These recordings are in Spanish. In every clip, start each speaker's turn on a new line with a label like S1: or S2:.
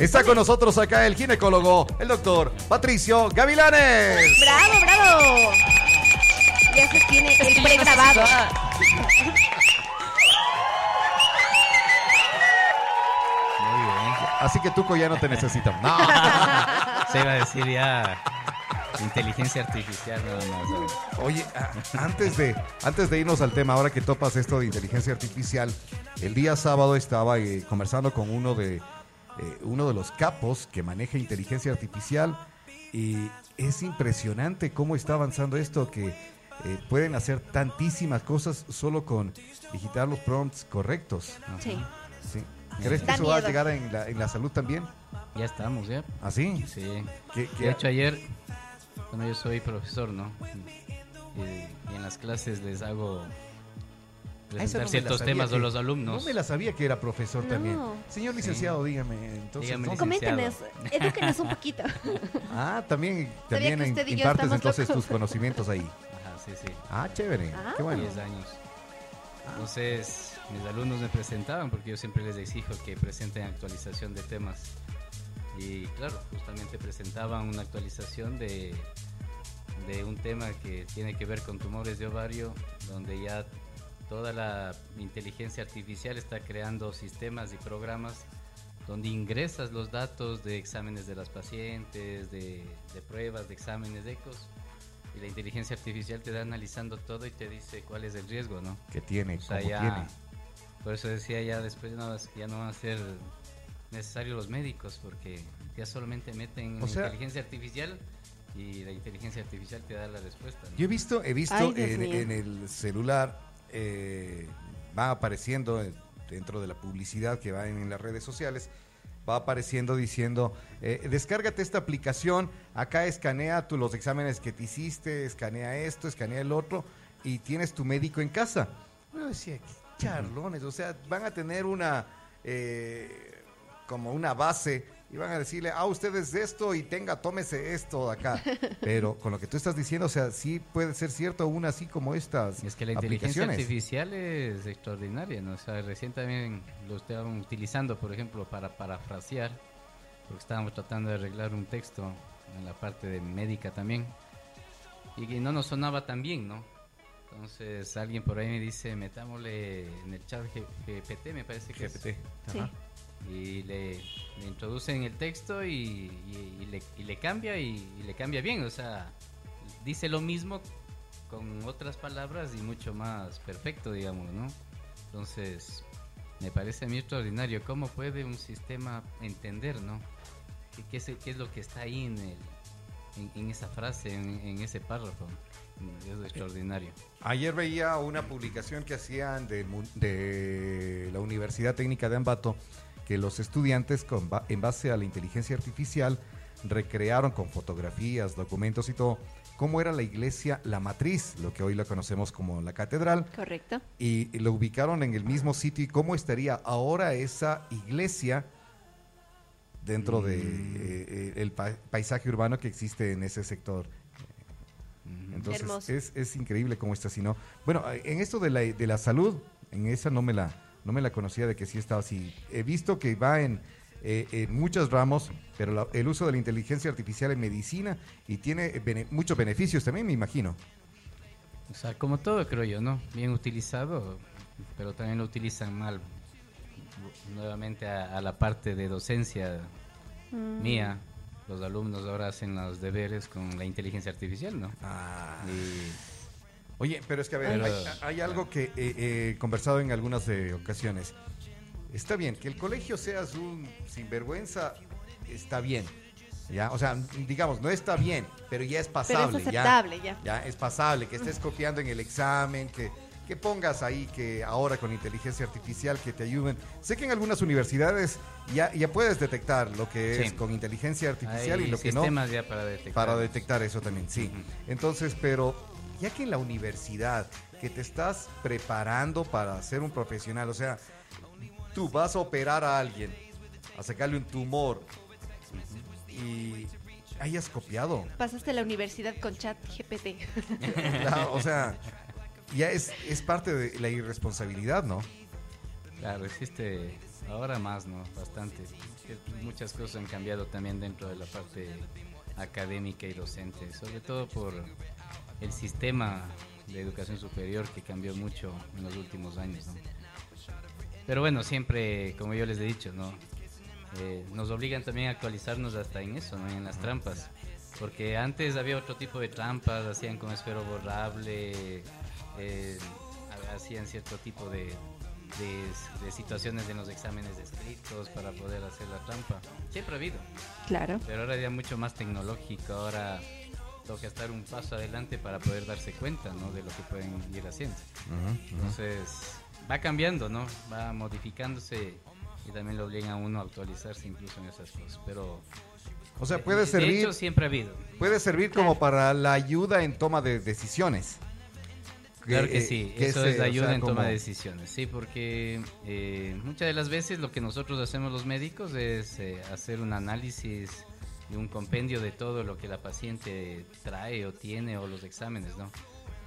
S1: Está con nosotros acá el ginecólogo, el doctor Patricio Gavilanes.
S2: ¡Bravo, bravo! Ya se tiene el pregrabado.
S3: Muy bien.
S1: Así que Tuco ya no te necesitamos. No.
S3: Se iba a decir ya inteligencia artificial nada más. ¿sabes?
S1: Oye, a- antes de, antes de irnos al tema, ahora que topas esto de inteligencia artificial, el día sábado estaba eh, conversando con uno de, eh, uno de los capos que maneja inteligencia artificial y es impresionante cómo está avanzando esto, que eh, pueden hacer tantísimas cosas solo con digitar los prompts correctos.
S2: Sí.
S1: Sí. ¿Crees que
S2: Da
S1: eso va a llegar en la, en la salud también?
S3: Ya estamos, ya.
S1: ¿Así?
S3: Sí.
S1: ¿Qué- qué-
S3: De hecho, ayer, bueno, yo soy profesor, ¿no? Y, y en las clases les hago
S1: Ah,
S3: presentar
S1: no la
S3: ciertos
S1: sabía
S3: temas a los alumnos.
S1: No me la sabía que era profesor
S2: No.
S1: también. Señor licenciado, dígame, entonces.
S3: Dígame,
S1: ¿dónde-
S2: Coméntenos, edúquenos un poquito.
S1: Ah, también, también
S2: que
S1: en-
S2: usted y yo
S1: impartes entonces
S2: locos.
S1: tus conocimientos ahí.
S3: Ajá, sí, sí.
S1: Ah, chévere.
S2: Ah.
S1: Qué bueno.
S3: 10 años. Entonces, mis alumnos me presentaban porque yo siempre les exijo que presenten actualización de temas. Y claro, justamente presentaban una actualización de, de un tema que tiene que ver con tumores de ovario, donde ya toda la inteligencia artificial está creando sistemas y programas donde ingresas los datos de exámenes de las pacientes, de, de pruebas, de exámenes de ecos, y la inteligencia artificial te da analizando todo y te dice cuál es el riesgo, ¿no?
S1: Que tiene,
S3: O sea, ya,
S1: tiene.
S3: por eso decía ya después no, ya no van a ser necesarios los médicos porque ya solamente meten
S1: O sea-
S3: inteligencia artificial y la inteligencia artificial te da la respuesta. ¿no?
S1: Yo he visto, he visto
S2: Ay,
S1: en el celular, eh, va apareciendo dentro de la publicidad que va en, en las redes sociales, va apareciendo diciendo, eh, descárgate esta aplicación, acá escanea tú los exámenes que te hiciste, escanea esto, escanea el otro, y tienes tu médico en casa. Yo decía, qué charlones, o sea, van a tener una, eh, como una base, y van a decirle, ah, usted es de esto y tenga, tómese esto de acá. Pero con lo que tú estás diciendo, o sea, sí puede ser cierto una así como estas
S3: es que la inteligencia
S1: aplicaciones.
S3: artificial es extraordinaria, ¿no? O sea, recién también lo estaban utilizando, por ejemplo, para parafrasear, porque estábamos tratando de arreglar un texto en la parte de médica también, y que no nos sonaba tan bien, ¿no? Entonces alguien por ahí me dice, metámosle en el chat GPT, me parece que es.
S1: GPT.
S2: Sí.
S3: Y le, le introducen el texto y, y- y le, y le cambia y, le cambia bien, o sea, dice lo mismo con otras palabras y mucho más perfecto, digamos, ¿no? Entonces, me parece a mí extraordinario cómo puede un sistema entender, ¿no? ¿Qué, qué es, qué es lo que está ahí en, el, en, en esa frase, en, en ese párrafo? Es extraordinario.
S1: Ayer veía una publicación que hacían de, de la Universidad Técnica de Ambato que los estudiantes con ba- en base a la inteligencia artificial recrearon con fotografías, documentos y todo cómo era la iglesia La Matriz, lo que hoy la conocemos como la catedral,
S2: Correcto.
S1: y lo ubicaron en el mismo sitio y cómo estaría ahora esa iglesia dentro de eh, eh, el pa- paisaje urbano que existe en ese sector. Entonces
S2: Hermoso.
S1: es, es increíble cómo está así, ¿no? Bueno, en esto de la, de la salud, en esa no me la no me la conocía de que sí estaba así. He visto que va en, eh, en muchos ramos, pero la- el uso de la inteligencia artificial en medicina y tiene bene- muchos beneficios también, me imagino.
S3: O sea, como todo creo yo, ¿no? Bien utilizado, pero también lo utilizan mal. Nuevamente a, a la parte de docencia
S2: Mm.
S3: mía, los alumnos ahora hacen los deberes con la inteligencia artificial, ¿no?
S1: Ah.
S3: Y
S1: Oye, pero es que a ver,
S3: Pero-
S1: hay, hay algo que he he conversado en algunas eh, ocasiones. Está bien, que el colegio seas un sinvergüenza, está bien. ¿ya? O sea, digamos, no está bien, pero ya es
S2: Pero
S1: pasable.
S2: es aceptable ya.
S1: Ya es pasable, que estés copiando en el examen, que, que pongas ahí que ahora con inteligencia artificial que te ayuden. Sé que en algunas universidades ya, ya puedes detectar lo que es
S3: Sí.
S1: con inteligencia artificial
S3: hay
S1: y lo que no.
S3: sistemas ya para detectar.
S1: Para detectar eso también, sí. Entonces, pero ya que en la universidad, que te estás preparando para ser un profesional, o sea, tú vas a operar a alguien, a sacarle un tumor y hayas copiado.
S2: Pasaste la universidad con chat GPT.
S1: Ya, o sea, ya es, es parte de la irresponsabilidad, ¿no?
S3: Claro, existe ahora más, ¿no? Bastante. Muchas cosas han cambiado también dentro de la parte académica y docente, sobre todo por el sistema de educación superior que cambió mucho en los últimos años, ¿no? Pero bueno, siempre, como yo les he dicho, ¿no? Eh, nos obligan también a actualizarnos hasta en eso, ¿no? En las trampas. Porque antes había otro tipo de trampas, hacían con esfero borrable, eh, hacían cierto tipo de, de, de, situaciones en los exámenes escritos para poder hacer la trampa. Siempre ha habido.
S2: Claro.
S3: Pero ahora ya mucho más tecnológico, ahora toca estar un paso adelante para poder darse cuenta ¿no? de lo que pueden ir haciendo.
S1: Ujú, ujú.
S3: Entonces, va cambiando, ¿no? Va modificándose y también lo obliga a uno a actualizarse incluso en esas cosas. Pero
S1: O sea,
S3: de-
S1: puede
S3: de
S1: servir,
S3: hecho, siempre ha habido.
S1: puede servir como para la ayuda en toma de decisiones.
S3: Claro que
S1: eh,
S3: sí,
S1: que
S3: eso
S1: se-
S3: es
S1: o sea,
S3: ayuda en toma
S1: como-
S3: de decisiones, sí, porque eh, muchas de las veces lo que nosotros hacemos los médicos es eh, hacer un análisis y un compendio de todo lo que la paciente trae o tiene o los exámenes, ¿no?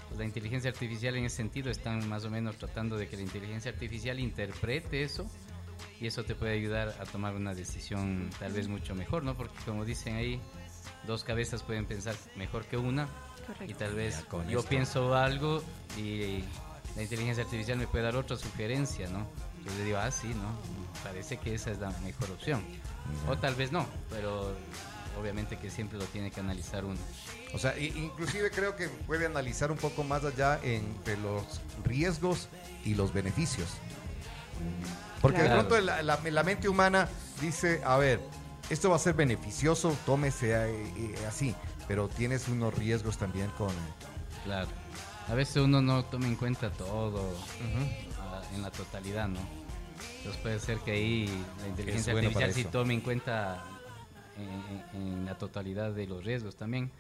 S3: Pues la inteligencia artificial en ese sentido están más o menos tratando de que la inteligencia artificial interprete eso y eso te puede ayudar a tomar una decisión tal vez mucho mejor, ¿no? Porque como dicen ahí, dos cabezas pueden pensar mejor que una y
S2: Correcto.
S3: tal vez
S1: Ya con
S3: yo
S1: esto.
S3: pienso algo y la inteligencia artificial me puede dar otra sugerencia, ¿no? Entonces le digo, ah, sí, ¿no? Parece que esa es la mejor opción. O tal vez no, pero obviamente que siempre lo tiene que analizar uno.
S1: O sea, i- inclusive creo que puede analizar un poco más allá entre los riesgos y los beneficios. Porque de pronto la, la- la mente humana dice, a ver, esto va a ser beneficioso, tómese eh, eh, así, pero tienes unos riesgos también con...
S3: Claro. A veces uno no toma en cuenta todo ah, en la totalidad, ¿no? Entonces puede ser que ahí la inteligencia
S1: bueno
S3: artificial sí tome en cuenta en, en- en la totalidad de los riesgos también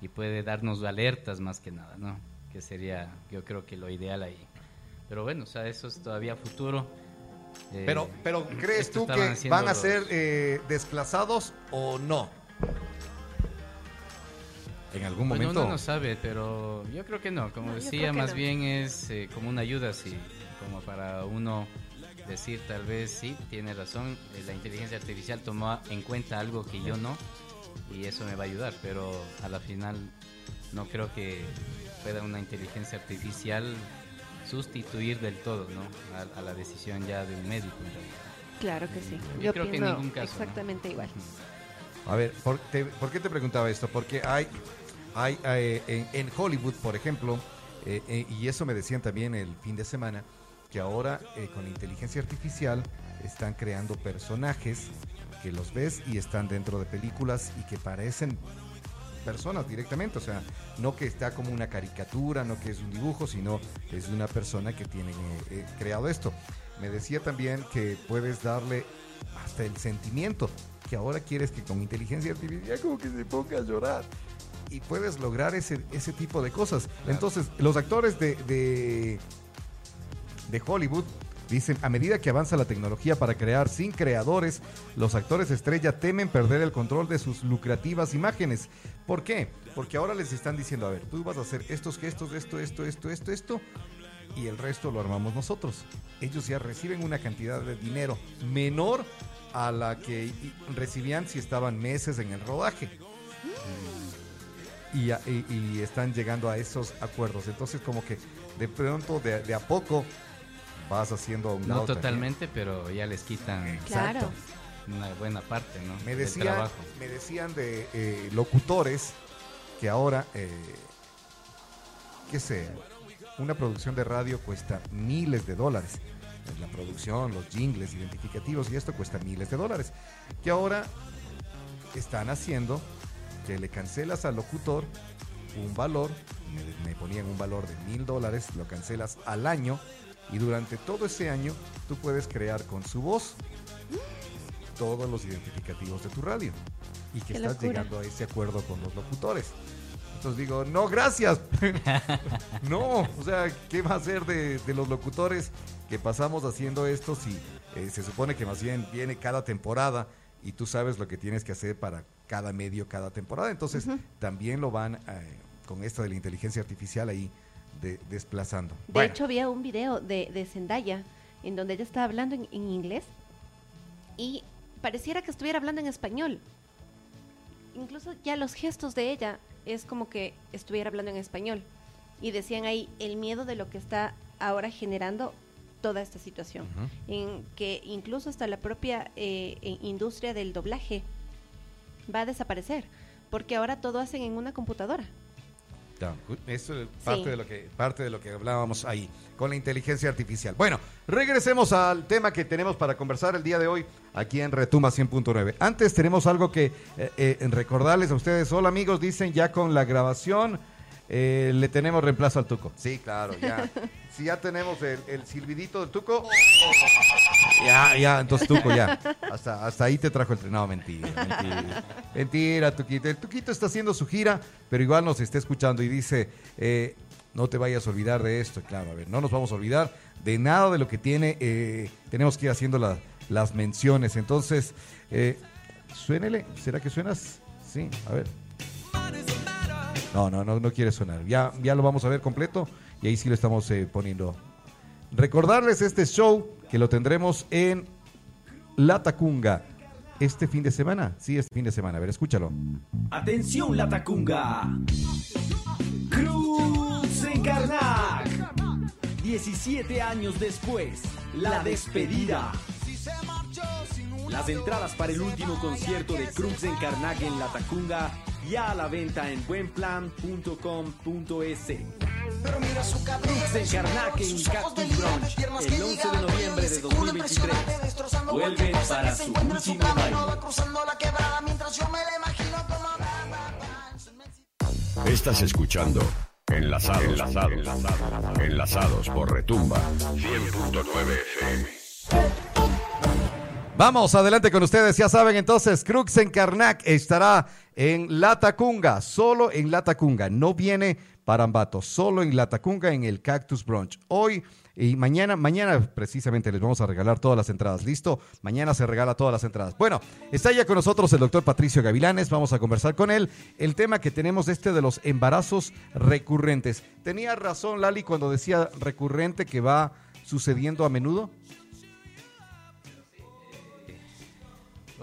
S3: y puede darnos alertas más que nada, ¿no? Que sería, yo creo que lo ideal ahí. Pero bueno, o sea, eso es todavía futuro. Eh,
S1: Pero, pero ¿crees tú que van a
S3: los-
S1: ser eh, desplazados o no? En algún
S3: Bueno,
S1: momento...
S3: uno no sabe, pero yo creo que no. Como
S2: No,
S3: decía, más
S2: no.
S3: bien es eh, como una ayuda, sí. Como para uno decir, tal vez sí, tiene razón, eh, la inteligencia artificial tomó en cuenta algo que yo no, y eso me va a ayudar, pero a la final no creo que pueda una inteligencia artificial sustituir del todo, ¿no? A, a la decisión ya de un médico.
S2: Claro que sí.
S3: Yo
S2: Yo,
S3: creo que en
S2: pienso
S3: ningún caso, ¿no?
S2: exactamente igual.
S1: A ver, ¿por, te- por qué te preguntaba esto? Porque hay, hay eh, en, en Hollywood, por ejemplo, eh, eh, y eso me decían también el fin de semana, que ahora eh, con inteligencia artificial están creando personajes que los ves y están dentro de películas y que parecen personas directamente, o sea, no que está como una caricatura, no que es un dibujo, sino es una persona que tiene eh, eh, creado esto. Me decía también que puedes darle hasta el sentimiento, que ahora quieres que con inteligencia artificial como que se ponga a llorar. Y puedes lograr ese, ese tipo de cosas. Entonces, los actores de, de, de Hollywood dicen, a medida que avanza la tecnología para crear sin creadores, los actores estrella temen perder el control de sus lucrativas imágenes. ¿Por qué? Porque ahora les están diciendo, a ver, tú vas a hacer estos gestos, esto, esto, esto, esto, esto, y el resto lo armamos nosotros. Ellos ya reciben una cantidad de dinero menor a la que recibían si estaban meses en el rodaje. Y, están llegando a esos acuerdos. Entonces como que de pronto, de a poco, vas haciendo a un
S3: No
S1: lado también.
S3: totalmente, pero ya les quitan
S2: Claro.
S3: Una buena parte, ¿no?
S1: Me,
S3: del
S1: decía,
S3: trabajo.
S1: me decían de eh, locutores que ahora, eh, qué sé, una producción de radio cuesta miles de dólares. La producción, los jingles identificativos y esto cuesta miles de dólares. Que ahora están haciendo que le cancelas al locutor un valor, me, me ponían un valor de mil dólares, lo cancelas al año y durante todo ese año tú puedes crear con su voz todos los identificativos de tu radio y que
S2: Qué
S1: estás
S2: locura.
S1: llegando a ese acuerdo con los locutores. Entonces digo, no, gracias. no, o sea, ¿qué va a hacer de, de los locutores que pasamos haciendo esto si eh, se supone que más bien viene cada temporada y tú sabes lo que tienes que hacer para cada medio, cada temporada? Entonces también lo van eh, con esto de la inteligencia artificial ahí de- desplazando.
S2: De
S1: Bueno,
S2: hecho, había un video de, de Zendaya en donde ella estaba hablando en, en inglés y pareciera que estuviera hablando en español. Incluso ya los gestos de ella es como que estuviera hablando en español. Y decían ahí el miedo de lo que está ahora generando toda esta situación. En que incluso hasta la propia eh, eh, industria del doblaje va a desaparecer. Porque ahora todo hacen en una computadora.
S1: Ya, Eso es parte,
S2: Sí.
S1: de lo que, parte de lo que hablábamos ahí, con la inteligencia artificial. Bueno, regresemos al tema que tenemos para conversar el día de hoy aquí en Retuma 100.9. Antes tenemos algo que eh, eh, recordarles a ustedes. Hola amigos, dicen ya con la grabación eh, le tenemos reemplazo al Tuco. Sí, claro, ya. Si ya tenemos el, el silbidito del Tuco, ya, ya, entonces Tuco ya. Hasta, hasta ahí te trajo el tren. No, mentira, mentira. Mentira, Tuquito. El Tuquito está haciendo su gira, pero igual nos está escuchando y dice, eh, no te vayas a olvidar de esto. Claro, a ver, no nos vamos a olvidar de nada de lo que tiene. eh, tenemos que ir haciendo la- las menciones. Entonces, eh, suénele. ¿Será que suenas? Sí, a ver. No, no, no, no quiere sonar. Ya, ya lo vamos a ver completo y ahí sí lo estamos eh, poniendo. Recordarles este show que lo tendremos en La Tacunga este fin de semana. Sí, este fin de semana. A ver, escúchalo.
S4: Atención la Tacunga. Cruz en Karnak. 17 años después, la despedida. Las entradas para el último concierto de Cruz en en la Tacunga ya a la venta en buenplan.com.es. Cruz en Karnak en Cactus Brunch el 11 de noviembre de 2023. Vuelven para su último baile.
S5: Estás escuchando Enlazados, Enlazados, Enlazados, Enlazados por Retumba 100.9 FM.
S1: Vamos, adelante con ustedes. Ya saben, entonces, Crux en Karnak estará en La Tacunga, solo en La Tacunga. No viene para Ambato, solo en La Tacunga, en el Cactus Brunch. Hoy y mañana, mañana precisamente les vamos a regalar todas las entradas. ¿Listo? Mañana se regala todas las entradas. Bueno, está ya con nosotros el doctor Patricio Gavilanes. Vamos a conversar con él. El tema que tenemos este de los embarazos recurrentes. Tenía razón Lali cuando decía recurrente que va sucediendo a menudo.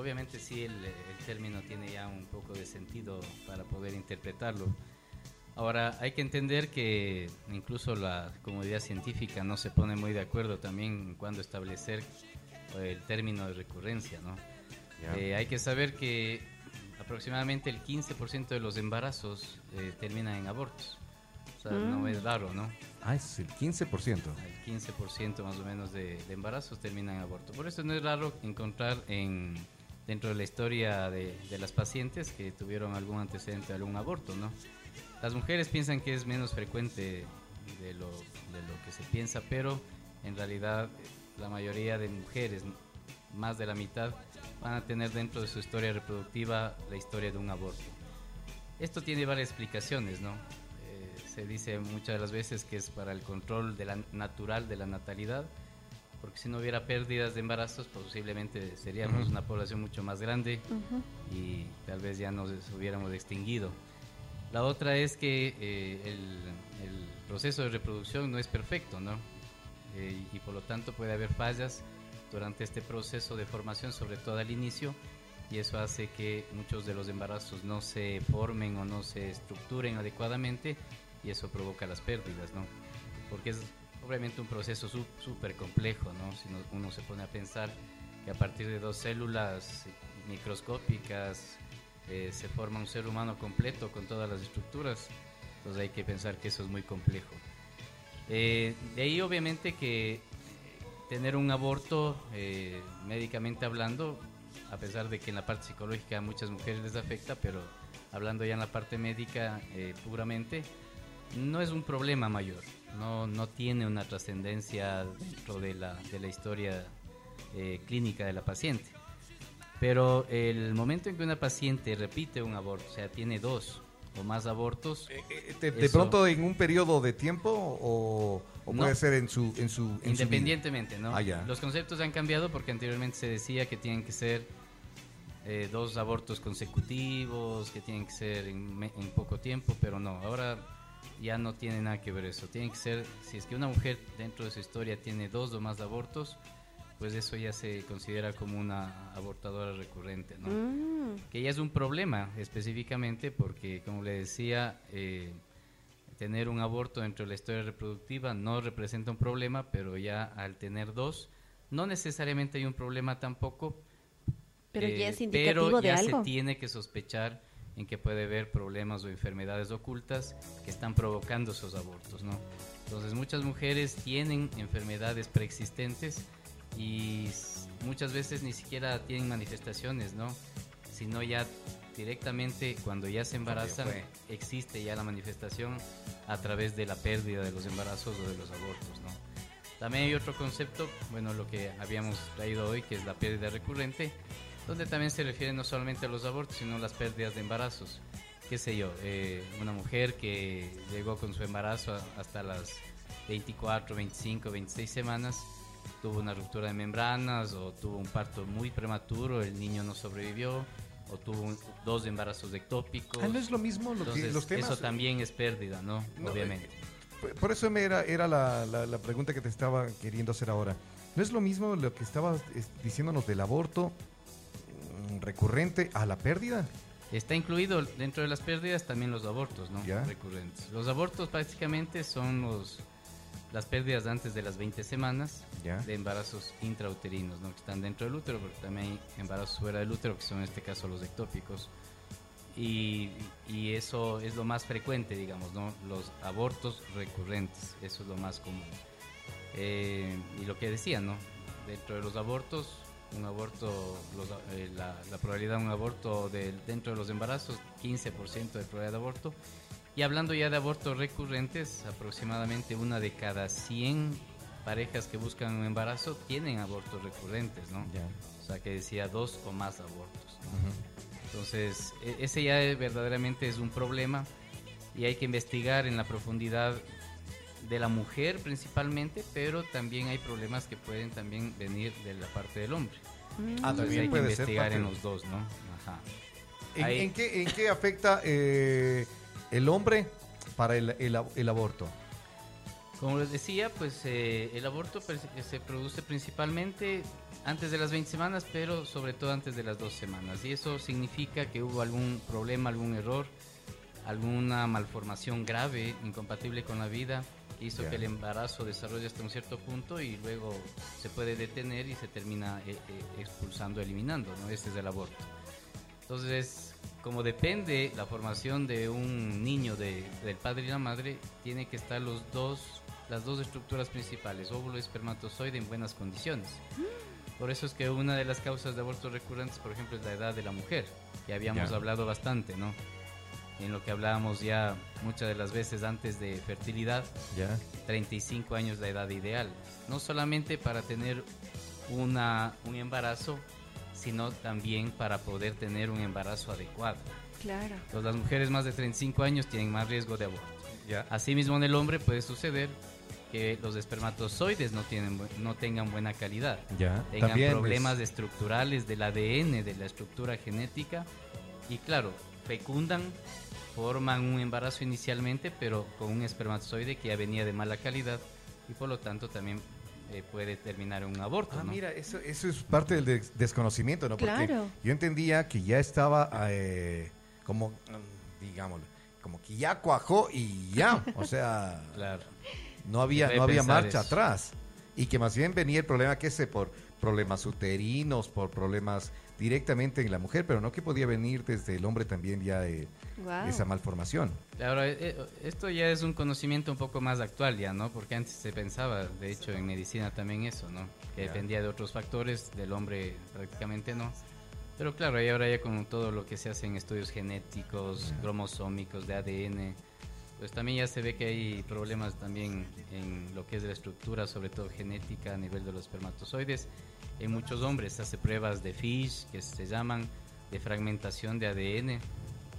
S3: Obviamente sí, el, el término tiene ya un poco de sentido para poder interpretarlo. Ahora, hay que entender que incluso la comunidad científica no se pone muy de acuerdo también en cuándo establecer eh, el término de recurrencia, ¿no? Eh, hay que saber que aproximadamente el 15% de los embarazos eh, terminan en abortos. O sea, no es raro, ¿no?
S1: Ah, es el 15%.
S3: El 15% más o menos de, de embarazos terminan en aborto. Por eso no es raro encontrar en, dentro de la historia de, de las pacientes que tuvieron algún antecedente de algún aborto, ¿no? Las mujeres piensan que es menos frecuente de lo, de lo que se piensa, pero en realidad eh, la mayoría de mujeres, más de la mitad, van a tener dentro de su historia reproductiva la historia de un aborto. Esto tiene varias explicaciones, ¿no? Eh, se dice muchas de las veces que es para el control de la natural de la natalidad, porque si no hubiera pérdidas de embarazos, posiblemente seríamos una población mucho más grande y tal vez ya nos hubiéramos extinguido. La otra es que eh, el, el proceso de reproducción no es perfecto, ¿no? Eh, y por lo tanto puede haber fallas durante este proceso de formación, sobre todo al inicio, y eso hace que muchos de los embarazos no se formen o no se estructuren adecuadamente y eso provoca las pérdidas, ¿no? Porque es obviamente un proceso súper complejo, ¿no? Si no- uno se pone a pensar que a partir de dos células microscópicas eh, se forma un ser humano completo con todas las estructuras, entonces hay que pensar que eso es muy complejo. Eh, de ahí obviamente que tener un aborto eh, médicamente hablando, a pesar de que en la parte psicológica a muchas mujeres les afecta, pero hablando ya en la parte médica eh, puramente, no es un problema mayor, no, no tiene una trascendencia dentro de la, de la historia eh, clínica de la paciente. Pero el momento en que una paciente repite un aborto, o sea, tiene dos o más abortos,
S1: Eh, de, de
S3: Eso.
S1: pronto en un periodo de tiempo o, o
S3: No.
S1: puede ser en su en su en su
S3: Independientemente, ¿no?
S1: Ah.
S3: Los conceptos han cambiado porque anteriormente se decía que tienen que ser eh, dos abortos consecutivos, que tienen que ser en poco tiempo, pero no, ahora ya no tiene nada que ver eso. Tienen que ser, si es que una mujer dentro de su historia tiene dos o más abortos, pues eso ya se considera como una abortadora recurrente, ¿no?
S2: Mm,
S3: Que ya es un problema específicamente porque, como le decía, eh, tener un aborto dentro de la historia reproductiva no representa un problema, pero ya al tener dos, no necesariamente hay un problema tampoco,
S2: pero
S3: eh,
S2: ya es indicativo
S3: pero
S2: de
S3: ya
S2: algo.
S3: se tiene que sospechar en que puede haber problemas o enfermedades ocultas que están provocando esos abortos, ¿no? Entonces muchas mujeres tienen enfermedades preexistentes y muchas veces ni siquiera tienen manifestaciones, ¿no? Sino ya directamente cuando ya se embarazan existe ya la manifestación a través de la pérdida de los embarazos o de los abortos, ¿no? También hay otro concepto, bueno, lo que habíamos traído hoy, que es la pérdida recurrente, donde también se refiere no solamente a los abortos, sino a las pérdidas de embarazos. Qué sé yo, eh, una mujer que llegó con su embarazo hasta las 24, 25, 26 semanas, tuvo una ruptura de membranas o tuvo un parto muy prematuro, el niño no sobrevivió, o tuvo un- dos embarazos ectópicos.
S1: Ah, no es lo mismo lo que,
S3: Entonces,
S1: los temas.
S3: eso también es pérdida, ¿no?
S1: No,
S3: Obviamente.
S1: Por- Por eso me era, era la, la- la pregunta que te estaba queriendo hacer ahora. ¿No es lo mismo lo que estabas es, diciéndonos del aborto recurrente a la pérdida?
S3: Está incluido dentro de las pérdidas también los abortos, ¿no?
S1: Ya.
S3: Recurrentes. Los abortos prácticamente son los las pérdidas antes de las 20 semanas
S1: Ya.
S3: de embarazos intrauterinos, ¿no? Que están dentro del útero, porque también hay embarazos fuera del útero, que son en este caso los ectópicos. Y, y eso es lo más frecuente, digamos, ¿no? Los abortos recurrentes, eso es lo más común. Eh, y lo que decía, ¿no? Dentro de los abortos, un aborto, los- eh, la, la probabilidad de un aborto de- dentro de los embarazos, 15% de probabilidad de aborto. Y hablando ya de abortos recurrentes, aproximadamente una de cada 100 parejas que buscan un embarazo tienen abortos recurrentes, ¿no? O sea, que decía dos o más abortos. ¿no? Entonces, e- ese ya verdaderamente es un problema y hay que investigar en la profundidad de la mujer principalmente, pero también hay problemas que pueden también venir de la parte del hombre.
S2: Mm.
S1: Ah,
S3: Entonces
S1: también
S3: hay que
S1: puede ser
S3: investigar en los dos, ¿no? Ajá.
S1: ¿En,
S3: Ahí-
S1: en qué, en qué afecta eh, el hombre para el, el ab- el aborto?
S3: Como les decía, pues eh, el aborto per- se produce principalmente antes de las 20 semanas, pero sobre todo antes de las dos semanas. Y eso significa que hubo algún problema, algún error, alguna malformación grave, incompatible con la vida, que hizo que el embarazo desarrolle hasta un cierto punto y luego se puede detener y se termina eh, eh, expulsando, eliminando, ¿no? Este es el aborto. Entonces, como depende la formación de un niño de- del padre y la madre, tiene que estar los dos, las dos estructuras principales, óvulo y espermatozoide, en buenas condiciones. Por eso es que una de las causas de abortos recurrentes, por ejemplo, es la edad de la mujer, que habíamos hablado bastante, ¿no? En lo que hablábamos ya muchas de las veces antes de fertilidad,
S1: Ya.
S3: 35 años la edad ideal. No solamente para tener una, un embarazo, sino también para poder tener un embarazo adecuado.
S2: Claro.
S3: Entonces, las mujeres más de 35 años tienen más riesgo de aborto.
S1: Ya.
S3: Asimismo, en el hombre puede suceder que los espermatozoides no, tienen, no tengan buena calidad,
S1: Ya.
S3: tengan
S1: También,
S3: problemas
S1: pues,
S3: estructurales del ADN, de la estructura genética, y claro, fecundan, forman un embarazo inicialmente, pero con un espermatozoide que ya venía de mala calidad, y por lo tanto también eh, puede terminar en un aborto.
S1: Ah,
S3: ¿no?
S1: mira, eso, eso es parte del des- desconocimiento, ¿no? Porque
S2: Claro.
S1: yo entendía que ya estaba eh, como, mm, digámoslo, como que ya cuajó y ya, o sea,
S3: Claro.
S1: no había, no había marcha
S3: eso.
S1: atrás. Y que más bien venía el problema, que sé, por problemas uterinos, por problemas directamente en la mujer, pero no que podía venir desde el hombre también ya eh,
S2: Wow.
S1: esa malformación.
S3: Ahora, eh, eh, esto ya es un conocimiento un poco más actual ya, ¿no? Porque antes se pensaba, de hecho, en medicina también eso, ¿no? Que dependía de otros factores, del hombre prácticamente no. Pero claro, y ahora ya con todo lo que se hace en estudios genéticos, cromosómicos, de ADN, pues también ya se ve que hay problemas también en lo que es la estructura, sobre todo genética a nivel de los espermatozoides. En muchos hombres se hace pruebas de FISH, que se llaman de fragmentación de ADN.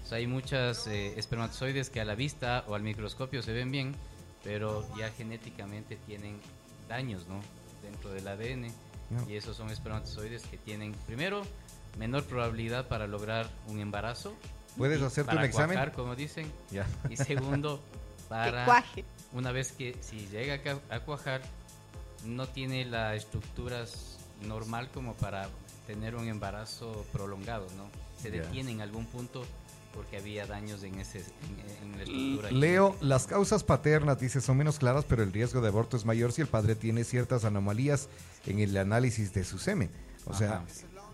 S3: O sea, hay muchas eh, espermatozoides que a la vista o al microscopio se ven bien, pero ya genéticamente tienen daños, ¿no? Dentro del ADN.
S1: No.
S3: Y esos son espermatozoides que tienen, primero, menor probabilidad para lograr un embarazo.
S1: ¿Puedes hacerte
S3: para
S1: un examen?
S3: cuajar, como dicen.
S1: Ya.
S3: Y segundo,
S2: Que
S3: para
S2: cuaje.
S3: una vez que si llega a cuajar, no tiene las estructuras normal como para tener un embarazo prolongado, ¿no? Se
S1: Ya.
S3: detiene en algún punto porque había daños en, ese, en, en la estructura.
S1: Leo, las causas paternas, dice, son menos claras, pero el riesgo de aborto es mayor si el padre tiene ciertas anomalías en el análisis de su semen. O sea,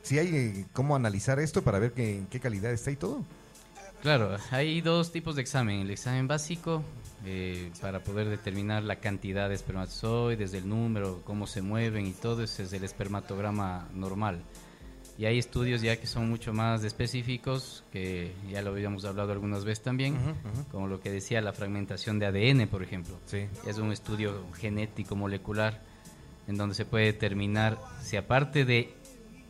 S1: si hay eh, cómo analizar esto para ver que, en qué calidad está y todo.
S3: Claro, hay dos tipos de examen. El examen básico, eh, para poder determinar la cantidad de espermatozoides, el número, cómo se mueven y todo, ese es el espermatograma normal. Y hay estudios ya que son mucho más específicos, que ya lo habíamos hablado algunas veces también, como lo que decía la fragmentación de ADN, por ejemplo.
S1: Sí.
S3: Es un estudio genético molecular en donde se puede determinar si aparte de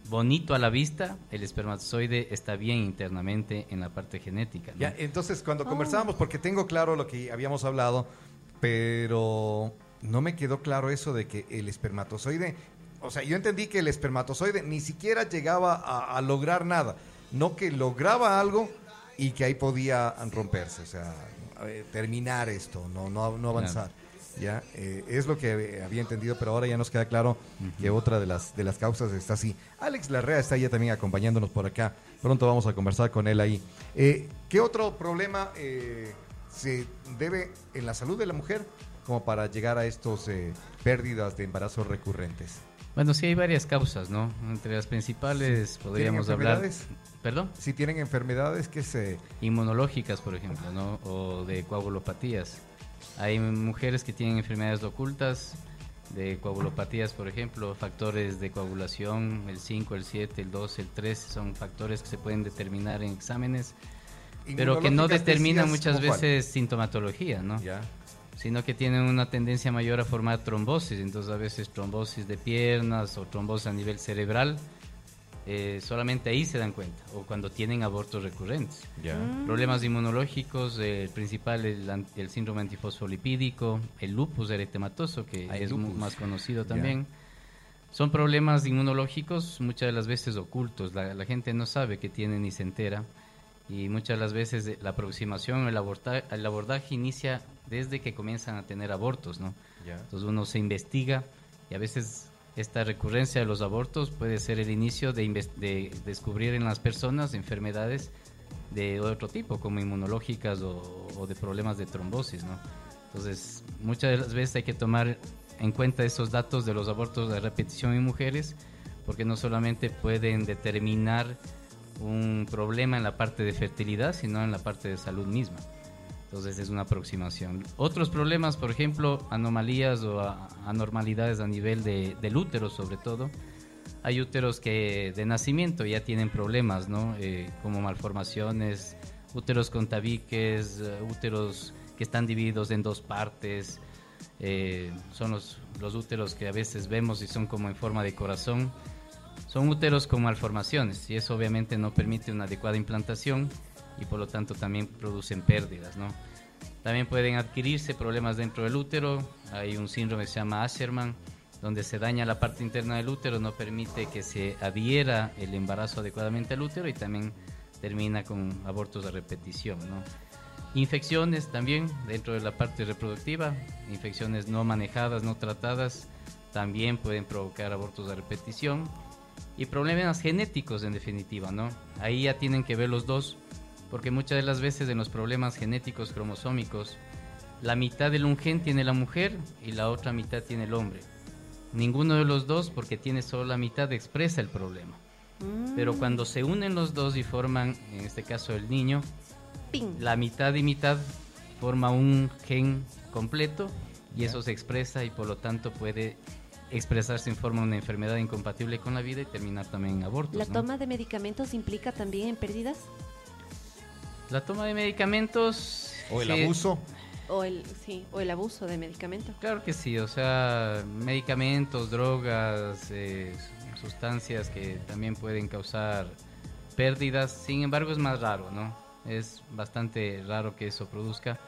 S3: bonito a la vista, el espermatozoide está bien internamente en la parte genética. ¿no?
S1: Ya, entonces cuando
S2: Oh.
S1: conversábamos, porque tengo claro lo que habíamos hablado, pero no me quedó claro eso de que el espermatozoide, o sea, yo entendí que el espermatozoide ni siquiera llegaba a, a lograr nada, no que lograba algo y que ahí podía romperse, o sea, eh, terminar esto, no, no, no avanzar. Ya, Eh, es lo que eh, había entendido, pero ahora ya nos queda claro que otra de las de las causas está así. Alex Larrea está ya también acompañándonos por acá. Pronto vamos a conversar con él ahí. Eh, ¿Qué otro problema eh, se debe en la salud de la mujer como para llegar a estos eh, pérdidas de embarazos recurrentes?
S3: Bueno, sí hay varias causas, ¿no? Entre las principales podríamos hablar... ¿Perdón?
S1: Si tienen enfermedades que se...
S3: Inmunológicas, por ejemplo, ¿no? O de coagulopatías. Hay mujeres que tienen enfermedades ocultas de coagulopatías, por ejemplo, factores de coagulación, el 5, el 7, el 2, el 3, son factores que se pueden determinar en exámenes, pero que no determinan muchas
S1: ¿cómo cuál?
S3: veces sintomatología, ¿no?
S1: Ya.
S3: sino que tienen una tendencia mayor a formar trombosis, entonces a veces trombosis de piernas o trombosis a nivel cerebral, eh, solamente ahí se dan cuenta, o cuando tienen abortos recurrentes.
S1: Ya.
S3: Problemas inmunológicos, eh, el principal el, an- el síndrome antifosfolipídico, el lupus eritematoso, que
S1: el
S3: es
S1: lupus.
S3: más conocido también. Son problemas inmunológicos muchas de las veces ocultos, la, la gente no sabe que tiene ni se entera y muchas de las veces eh, la aproximación, el, aborta- el abordaje inicia desde que comienzan a tener abortos, ¿no?
S1: Ya.
S3: Entonces uno se investiga y a veces esta recurrencia de los abortos puede ser el inicio de, descubrir en las personas enfermedades de otro tipo, como inmunológicas o, de problemas de trombosis. Entonces, muchas de las veces hay que tomar en cuenta esos datos de los abortos de repetición en mujeres, porque no solamente pueden determinar un problema en la parte de fertilidad, sino en la parte de salud misma. Entonces es una aproximación. Otros problemas, por ejemplo, anomalías o anormalidades a nivel de, del útero sobre todo. Hay úteros que de nacimiento ya tienen problemas, ¿no? Eh, como malformaciones, úteros con tabiques, eh, úteros que están divididos en dos partes. eh, son los, los úteros que a veces vemos y son como en forma de corazón. Son úteros con malformaciones y eso obviamente no permite una adecuada implantación y por lo tanto también producen pérdidas, ¿no? También pueden adquirirse problemas dentro del útero, hay un síndrome que se llama Asherman, donde se daña la parte interna del útero, no permite que se adhiera el embarazo adecuadamente al útero y también termina con abortos de repetición, ¿no? Infecciones también dentro de la parte reproductiva, infecciones no manejadas, no tratadas, también pueden provocar abortos de repetición y problemas genéticos en definitiva, ¿no? Ahí ya tienen que ver los dos, porque muchas de las veces en los problemas genéticos cromosómicos, la mitad del un gen tiene la mujer y la otra mitad tiene el hombre. Ninguno de los dos, porque tiene solo la mitad, expresa el problema. Pero cuando se unen los dos y forman, en este caso el niño,
S2: Ping.
S3: la mitad y mitad forma un gen completo y eso se expresa y por lo tanto puede expresarse en forma de una enfermedad incompatible con la vida y terminar también en abortos.
S2: ¿La
S3: ¿no?
S2: toma de medicamentos implica también en pérdidas?
S3: La toma de medicamentos...
S1: O el
S3: sí,
S1: abuso.
S2: O el, sí, o el abuso de medicamentos.
S3: Claro que sí, o sea, medicamentos, drogas, eh, sustancias que también pueden causar pérdidas, sin embargo es más raro, ¿no? Es bastante raro que eso produzca,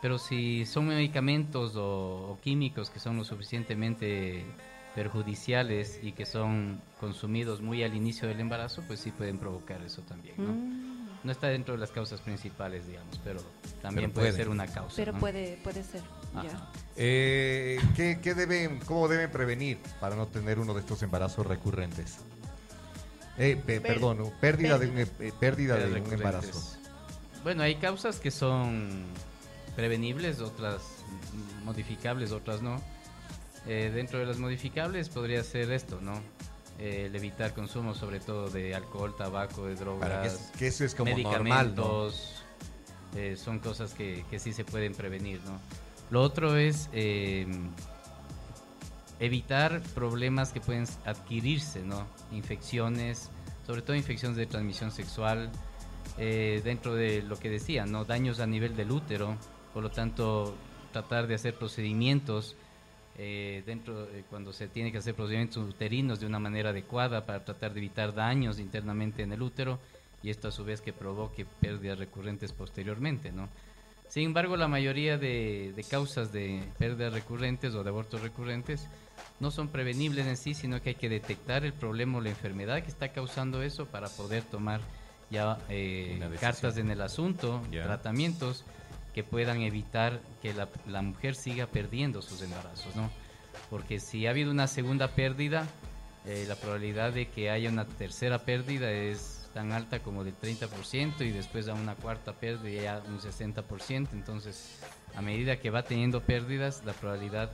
S3: pero si son medicamentos o, o químicos que son lo suficientemente perjudiciales y que son consumidos muy al inicio del embarazo, pues sí pueden provocar eso también, ¿no?
S2: Mm.
S3: No está dentro de las causas principales, digamos, pero también
S1: Pero
S3: puede,
S1: puede.
S3: ser una causa.
S2: Pero
S3: ¿no?
S2: puede, puede ser. Ya.
S1: Eh, ¿qué, qué deben, ¿Cómo deben prevenir para no tener uno de estos embarazos recurrentes? Eh, pe-
S2: Per-
S1: perdón, pérdida de un, eh, pérdida de un embarazo.
S3: Bueno, hay causas que son prevenibles, otras modificables, otras no. Eh, dentro de las modificables podría ser esto, ¿no? El evitar consumo sobre todo de alcohol, tabaco, de
S1: Para que,
S3: drogas,
S1: que eso es como normal, ¿no?
S3: medicamentos, eh, son cosas que, que sí se pueden prevenir, ¿no? Lo otro es eh, evitar problemas que pueden adquirirse, ¿no? Infecciones, sobre todo infecciones de transmisión sexual, eh, dentro de lo que decía, ¿no? Daños a nivel del útero, por lo tanto, tratar de hacer procedimientos eh, dentro de cuando se tiene que hacer procedimientos uterinos de una manera adecuada para tratar de evitar daños internamente en el útero y esto a su vez que provoque pérdidas recurrentes posteriormente, ¿no? Sin embargo, la mayoría de, de causas de pérdidas recurrentes o de abortos recurrentes no son prevenibles en sí, sino que hay que detectar el problema o la enfermedad que está causando eso para poder tomar ya eh, cartas en el asunto, tratamientos que puedan evitar que la, la mujer siga perdiendo sus embarazos, ¿no? Porque si ha habido una segunda pérdida, eh, la probabilidad de que haya una tercera pérdida es tan alta como del 30% y después a una cuarta pérdida ya un 60%. Entonces, a medida que va teniendo pérdidas, la probabilidad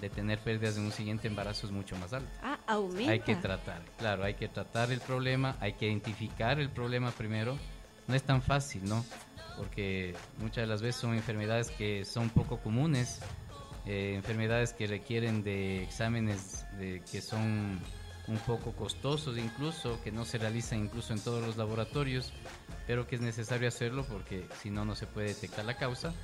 S3: de tener pérdidas en un siguiente embarazo es mucho más alta.
S2: Ah, aumenta.
S3: Hay que tratar, claro, hay que tratar el problema, hay que identificar el problema primero. No es tan fácil, ¿no? Porque muchas de las veces son enfermedades que son poco comunes, eh, enfermedades que requieren de exámenes de, que son un poco costosos incluso, que no se realizan incluso en todos los laboratorios, pero que es necesario hacerlo porque si no, no se puede detectar la causa.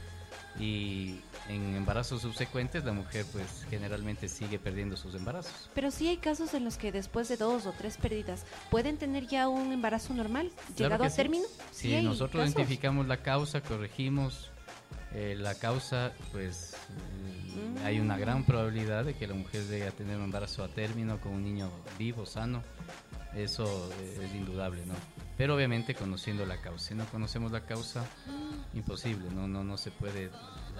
S3: Y en embarazos subsecuentes la mujer pues generalmente sigue perdiendo sus embarazos.
S2: Pero sí hay casos en los que después de dos o tres pérdidas pueden tener ya un embarazo normal, llegado a
S3: sí.
S2: término.
S3: Si
S2: Sí hay
S3: nosotros
S2: casos.
S3: identificamos la causa, corregimos eh, la causa, pues mm, hay una gran probabilidad de que la mujer llegue a tener un embarazo a término con un niño vivo, sano. Eso eh, es indudable, ¿no? Pero obviamente conociendo la causa. Si no conocemos la causa, imposible, no, no, no se puede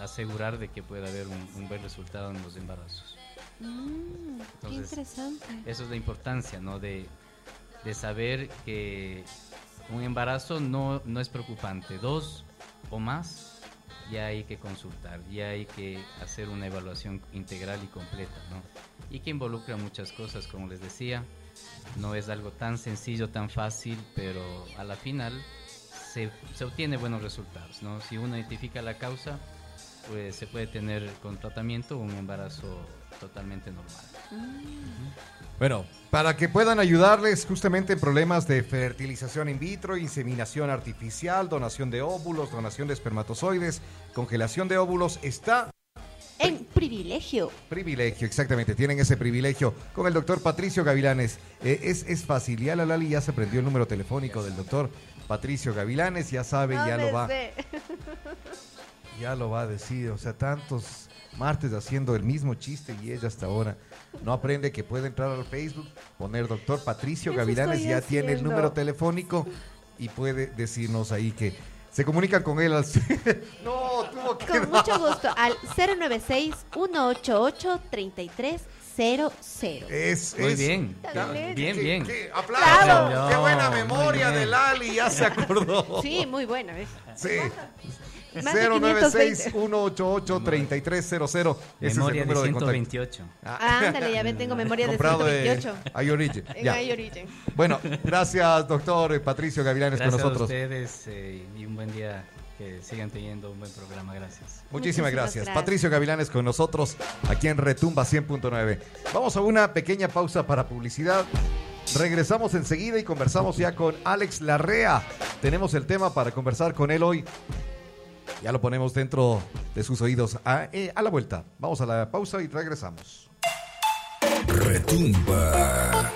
S3: asegurar de que pueda haber un, un buen resultado en los embarazos.
S2: Mm, qué
S3: Entonces,
S2: interesante.
S3: Eso es la importancia, ¿no? De, de saber que un embarazo no, no es preocupante. Dos o más, ya hay que consultar, ya hay que hacer una evaluación integral y completa, ¿no? Y que involucra muchas cosas, como les decía. No es algo tan sencillo, tan fácil, pero a la final se, se obtiene buenos resultados, ¿no? Si uno identifica la causa, pues se puede tener con tratamiento un embarazo totalmente normal.
S1: Bueno, para que puedan ayudarles justamente en problemas de fertilización in vitro, inseminación artificial, donación de óvulos, donación de espermatozoides, congelación de óvulos, está
S2: En privilegio.
S1: privilegio, exactamente, tienen ese privilegio con el doctor Patricio Gavilanes. Eh, es, es fácil, ya la Lali ya se aprendió el número telefónico del doctor Patricio Gavilanes, ya sabe, ya lo va, ya lo va a decir, o sea, tantos martes haciendo el mismo chiste y ella hasta ahora no aprende que puede entrar al Facebook, poner doctor Patricio Gavilanes, ya tiene el número telefónico y puede decirnos ahí que se comunican con él al... no, tuvo que...
S2: Con mucho gusto. Al 096-188-3300.
S1: Es,
S3: Muy
S1: es-
S3: bien, bien,
S1: ¿Qué-
S3: bien.
S1: qué? ¡Aplausos!
S3: Claro.
S1: ¡Qué buena memoria
S3: bien.
S1: de Lali! Ya se acordó.
S2: Sí, muy buena. ¿ves?
S1: Sí.
S2: De 520.
S1: 096-188-3300. Ese es el
S3: Memoria de
S1: número de contacto.
S3: 128.
S2: Ah, ándale, ya ven, tengo memoria de
S1: Comprado de
S2: 128.
S1: iOrigin.
S2: En
S1: Ya.
S2: iOrigin.
S1: Bueno, gracias, doctor Patricio Gavilanes,
S3: Gracias
S1: con
S3: a
S1: nosotros.
S3: ustedes eh, y un buen día. Que sigan teniendo un buen programa. Gracias.
S1: Muchísimas
S2: Muchísimas
S1: gracias.
S2: gracias.
S1: Patricio Gavilanes con nosotros aquí en Retumba 100.9. Vamos a una pequeña pausa para publicidad. Regresamos enseguida y conversamos ya con Alex Larrea. Tenemos el tema para conversar con él hoy. Ya lo ponemos dentro de sus oídos. A, eh, a la vuelta. Vamos a la pausa y regresamos.
S5: Retumba.